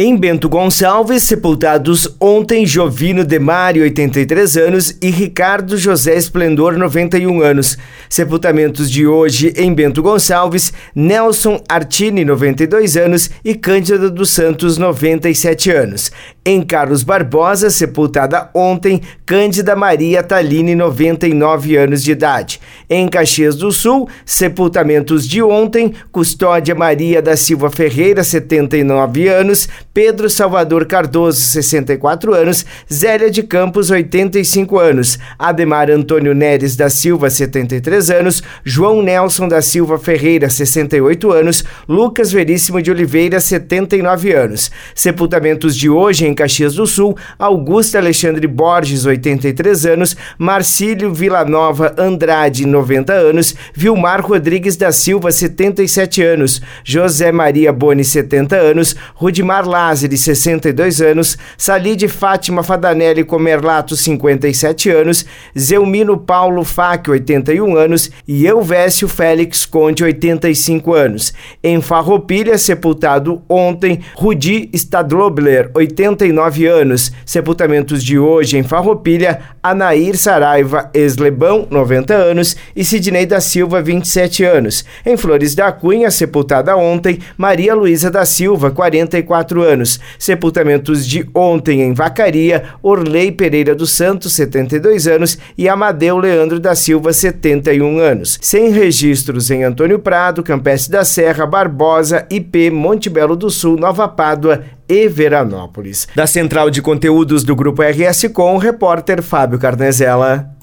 Em Bento Gonçalves, sepultados ontem Jovino Demário, 83 anos, e Ricardo José Esplendor, 91 anos. Sepultamentos de hoje em Bento Gonçalves, Nelson Artini, 92 anos, e Cândida dos Santos, 97 anos. Em Carlos Barbosa, sepultada ontem, Cândida Maria Taline, 99 anos de idade. Em Caxias do Sul, sepultamentos de ontem, Custódia Maria da Silva Ferreira, 79 anos, Pedro Salvador Cardoso, 64 anos, Zélia de Campos, 85 anos, Ademar Antônio Neres da Silva, 73 anos, João Nelson da Silva Ferreira, 68 anos, Lucas Veríssimo de Oliveira, 79 anos. Sepultamentos de hoje em Caxias do Sul, Augusta Alexandre Borges, 83 anos, Marcílio Villanova Andrade, 90 anos, Vilmar Rodrigues da Silva, 77 anos, José Maria Boni, 70 anos, Rudimar Lázari, 62 anos, Salide Fátima Fadanelli Comerlato, 57 anos, Zelmino Paulo Fac, 81 anos e Elvésio Félix Conde, 85 anos. Em Farroupilha, sepultado ontem, Rudi Stadlobler, 89 anos. Sepultamentos de hoje em Farroupilha, Anair Saraiva Eslebão, 90 anos e Sidney da Silva, 27 anos. Em Flores da Cunha, sepultada ontem, Maria Luísa da Silva, 44 anos. Sepultamentos de ontem em Vacaria, Orley Pereira dos Santos, 72 anos, e Amadeu Leandro da Silva, 71 anos. Sem registros em Antônio Prado, Campestre da Serra, Barbosa, IP, Monte Belo do Sul, Nova Pádua e Veranópolis. Da central de conteúdos do Grupo RS Com, o repórter Fábio Carnezella.